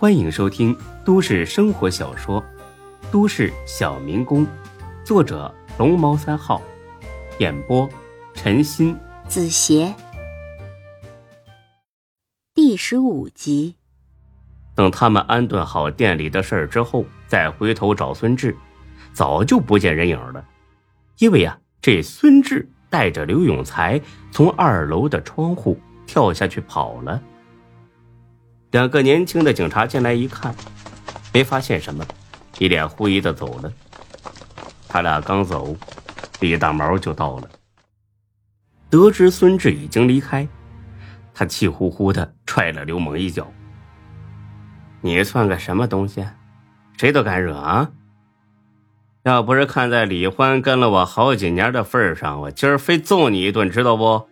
欢迎收听都市生活小说《都市小民工》，作者龙猫三号，演播陈鑫、子邪，第十五集。等他们安顿好店里的事儿之后，再回头找孙志，早就不见人影了。因为啊，这孙志带着刘永才从二楼的窗户跳下去跑了。两个年轻的警察进来一看，没发现什么，一脸狐疑的走了。他俩刚走，李大毛就到了。得知孙志已经离开，他气呼呼的踹了刘猛一脚。你算个什么东西？谁都敢惹啊！要不是看在李欢跟了我好几年的份上，我今儿非揍你一顿，知道不？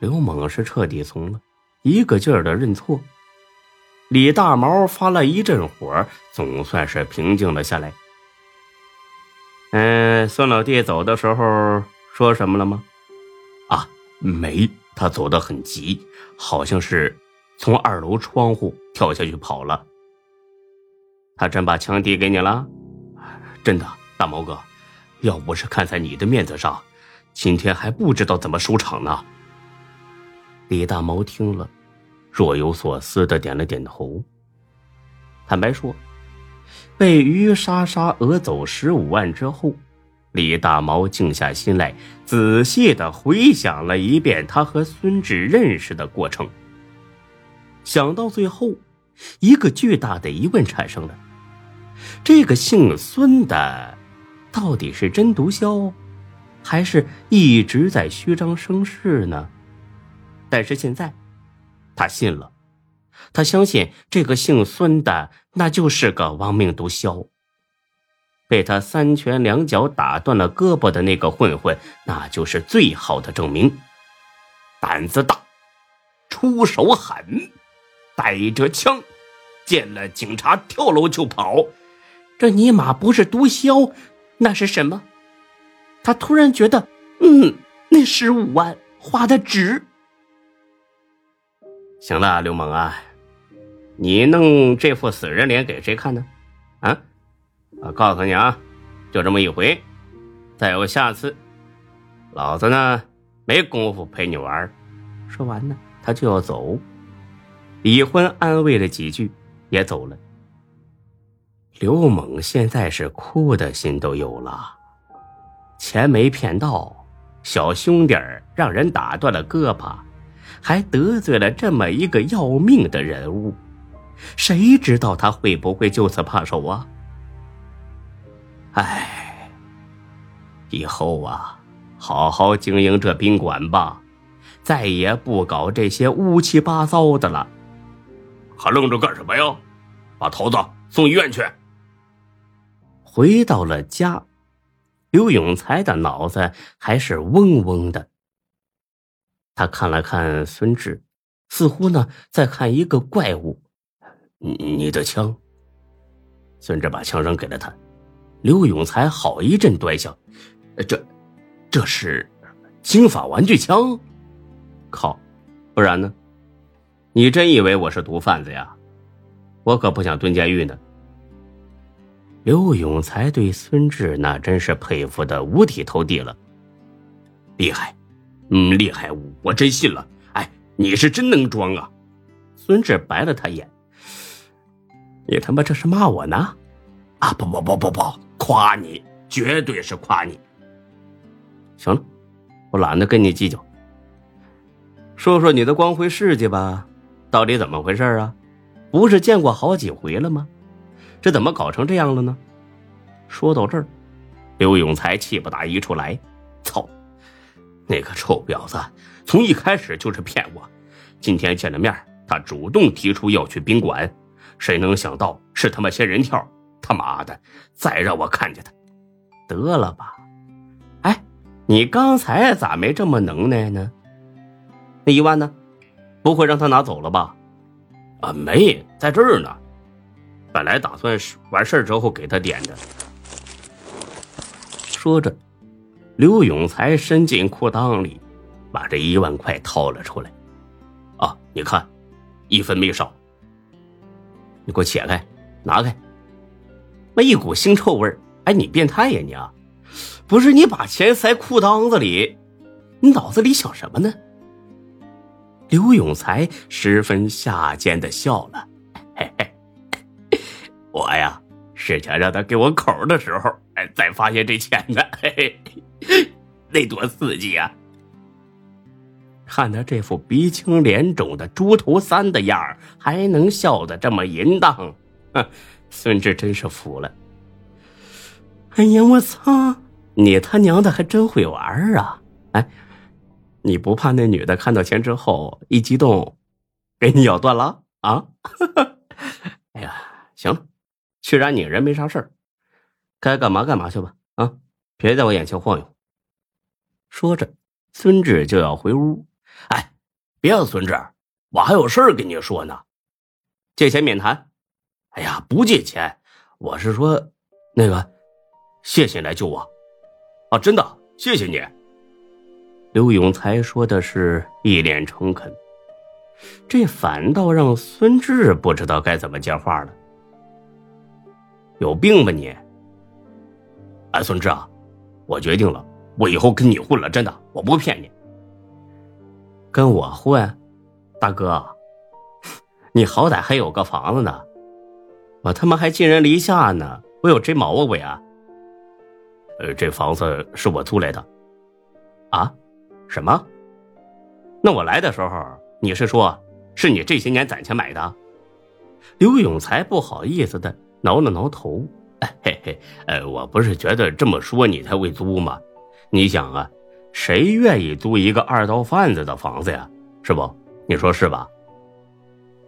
刘猛是彻底怂了，一个劲儿的认错。李大毛发了一阵火，总算是平静了下来。嗯，孙老弟走的时候说什么了吗？啊，没，他走得很急，好像是。从二楼窗户跳下去跑了。他真把枪递给你了？真的，大毛哥，要不是看在你的面子上，今天还不知道怎么收场呢。李大毛听了，若有所思的点了点头。坦白说，被于莎莎讹走十五万之后，李大毛静下心来，仔细的回想了一遍他和孙志认识的过程。想到最后，一个巨大的疑问产生了：这个姓孙的，到底是真毒枭，还是一直在虚张声势呢？但是现在，他信了，他相信这个姓孙的那就是个亡命毒枭。被他三拳两脚打断了胳膊的那个混混，那就是最好的证明。胆子大，出手狠。带着枪，见了警察跳楼就跑，这尼玛不是毒枭，那是什么？他突然觉得，嗯，那十五万花的值。行了，刘猛啊，你弄这副死人脸给谁看呢？啊，我告诉你啊，就这么一回，再有下次，老子呢没工夫陪你玩。说完呢，他就要走。李欢安慰了几句，也走了。刘猛现在是哭的心都有了，钱没骗到，小兄弟让人打断了胳膊，还得罪了这么一个要命的人物，谁知道他会不会就此罢手啊？哎，以后啊，好好经营这宾馆吧，再也不搞这些乌七八糟的了。还愣着干什么呀？把头子送医院去。回到了家，刘永才的脑子还是嗡嗡的。他看了看孙志，似乎呢在看一个怪物。你的枪。孙志把枪扔给了他。刘永才好一阵端详，这，这是金法玩具枪。靠，不然呢？你真以为我是毒贩子呀？我可不想蹲监狱呢。刘永才对孙志那真是佩服的五体投地了，厉害，嗯，厉害，我真信了。哎，你是真能装啊！孙志白了他一眼，你他妈这是骂我呢？啊，不不不不不，夸你，绝对是夸你。行了，我懒得跟你计较。说说你的光辉事迹吧。到底怎么回事啊？不是见过好几回了吗？这怎么搞成这样了呢？说到这儿，刘永才气不打一处来。那个臭婊子从一开始就是骗我。今天见了面，他主动提出要去宾馆，谁能想到是他妈仙人跳？他妈的！再让我看见他，得了吧！哎，你刚才咋没这么能耐呢？那一万呢？不会让他拿走了吧？啊，没在这儿呢。本来打算完事儿之后给他点的。说着，刘永才伸进裤裆里，把这一万块掏了出来。啊，你看，一分没少。你给我切开，拿开。那一股腥臭味儿，哎，你变态呀你啊！不是你把钱塞裤裆子里，你脑子里想什么呢？刘永才十分下贱的笑了，嘿嘿，我呀是想让他给我口的时候，哎，再发现这钱呢，嘿嘿，那多刺激啊！看他这副鼻青脸肿的猪头三的样儿，还能笑得这么淫荡，哼，孙志真是服了。哎呀，我操！你他娘的还真会玩啊！哎，你不怕那女的看到钱之后一激动，给你咬断了啊？哎呀，行了，去然你人没啥事儿，该干嘛干嘛去吧啊！别在我眼前晃悠。说着，孙志就要回屋。哎，别啊，孙志，我还有事儿跟你说呢。借钱免谈。哎呀，不借钱，我是说，那个，谢谢你来救我。啊，真的，谢谢你。刘永才说的是一脸诚恳，这反倒让孙志不知道该怎么接话了。有病吧你？哎，孙志啊，我决定了，我以后跟你混了，真的，我不骗你。跟我混，大哥，你好歹还有个房子呢，我他妈还寄人篱下呢，我有这毛病啊？呃，这房子是我租来的，啊？什么？那我来的时候，你是说，是你这些年攒钱买的？刘永才不好意思的挠了挠头，嘿嘿，呃，我不是觉得这么说你才会租吗？你想啊。谁愿意租一个二道贩子的房子呀？是不？你说是吧？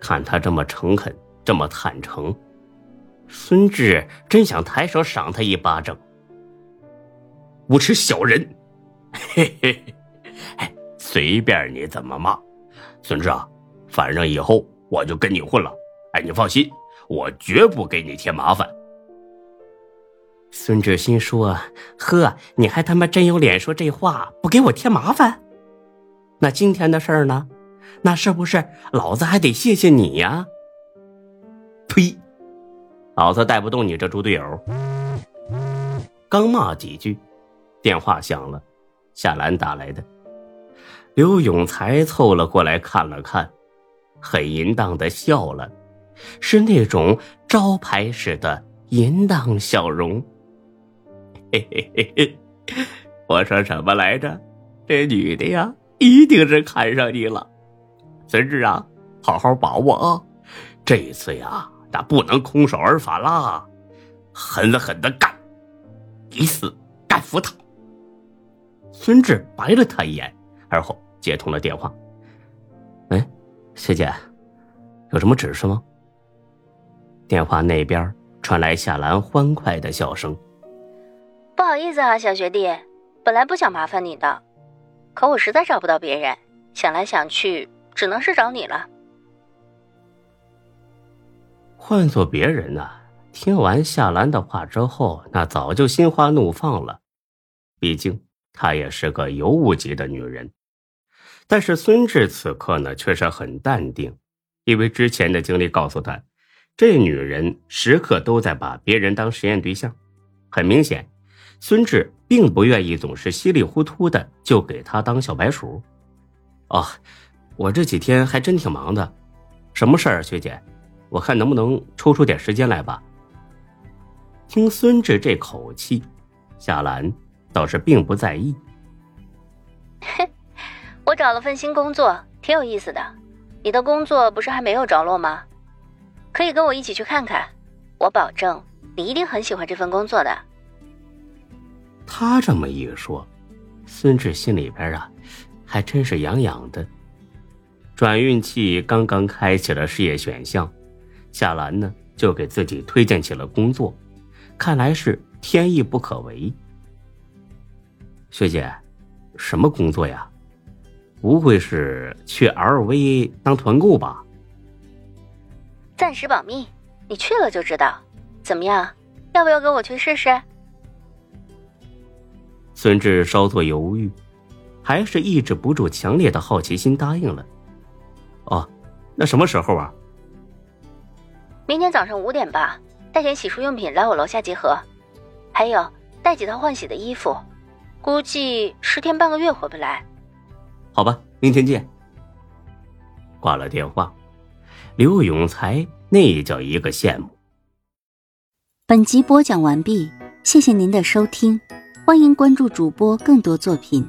看他这么诚恳，这么坦诚，孙志真想抬手赏他一巴掌。无耻小人！嘿嘿，哎，随便你怎么骂，孙志啊，反正以后我就跟你混了。哎，你放心，我绝不给你添麻烦。孙志新说：“呵，你还他妈真有脸说这话，不给我添麻烦？那今天的事儿呢？那是不是老子还得谢谢你呀？”呸！老子带不动你这猪队友。刚骂几句，电话响了，夏兰打来的。刘永才凑了过来看了看，很淫荡的笑了，是那种招牌式的淫荡笑容。嘿嘿嘿嘿，我说什么来着？这女的呀，一定是看上你了。孙志啊，好好把握啊！这一次呀，那不能空手而返啦，狠狠的干，一次干服他。孙志白了他一眼，而后接通了电话。哎，学姐，有什么指示吗？电话那边传来夏兰欢快的笑声。不好意思啊，小学弟，本来不想麻烦你的，可我实在找不到别人，想来想去，只能是找你了。换做别人呢，听完夏兰的话之后，那早就心花怒放了，毕竟她也是个尤物级的女人。但是孙志此刻呢，却是很淡定，因为之前的经历告诉他，这女人时刻都在把别人当实验对象，很明显。孙志并不愿意总是稀里糊涂的就给他当小白鼠。哦，我这几天还真挺忙的，什么事儿，学姐？我看能不能抽出点时间来吧。听孙志这口气，夏兰倒是并不在意。我找了份新工作，挺有意思的。你的工作不是还没有着落吗？可以跟我一起去看看，我保证你一定很喜欢这份工作的。他这么一说，孙志心里边啊，还真是痒痒的。转运器刚刚开启了事业选项，夏兰呢就给自己推荐起了工作，看来是天意不可违。学姐，什么工作呀？不会是去 LV 当团购吧？暂时保密，你去了就知道。怎么样？要不要跟我去试试？孙志稍作犹豫，还是抑制不住强烈的好奇心，答应了。哦，那什么时候啊？明天早上五点吧，带点洗漱用品来我楼下集合，还有带几套换洗的衣服，估计十天半个月回不来。好吧，明天见。挂了电话，刘永才那叫一个羡慕。本集播讲完毕，谢谢您的收听，欢迎关注主播更多作品。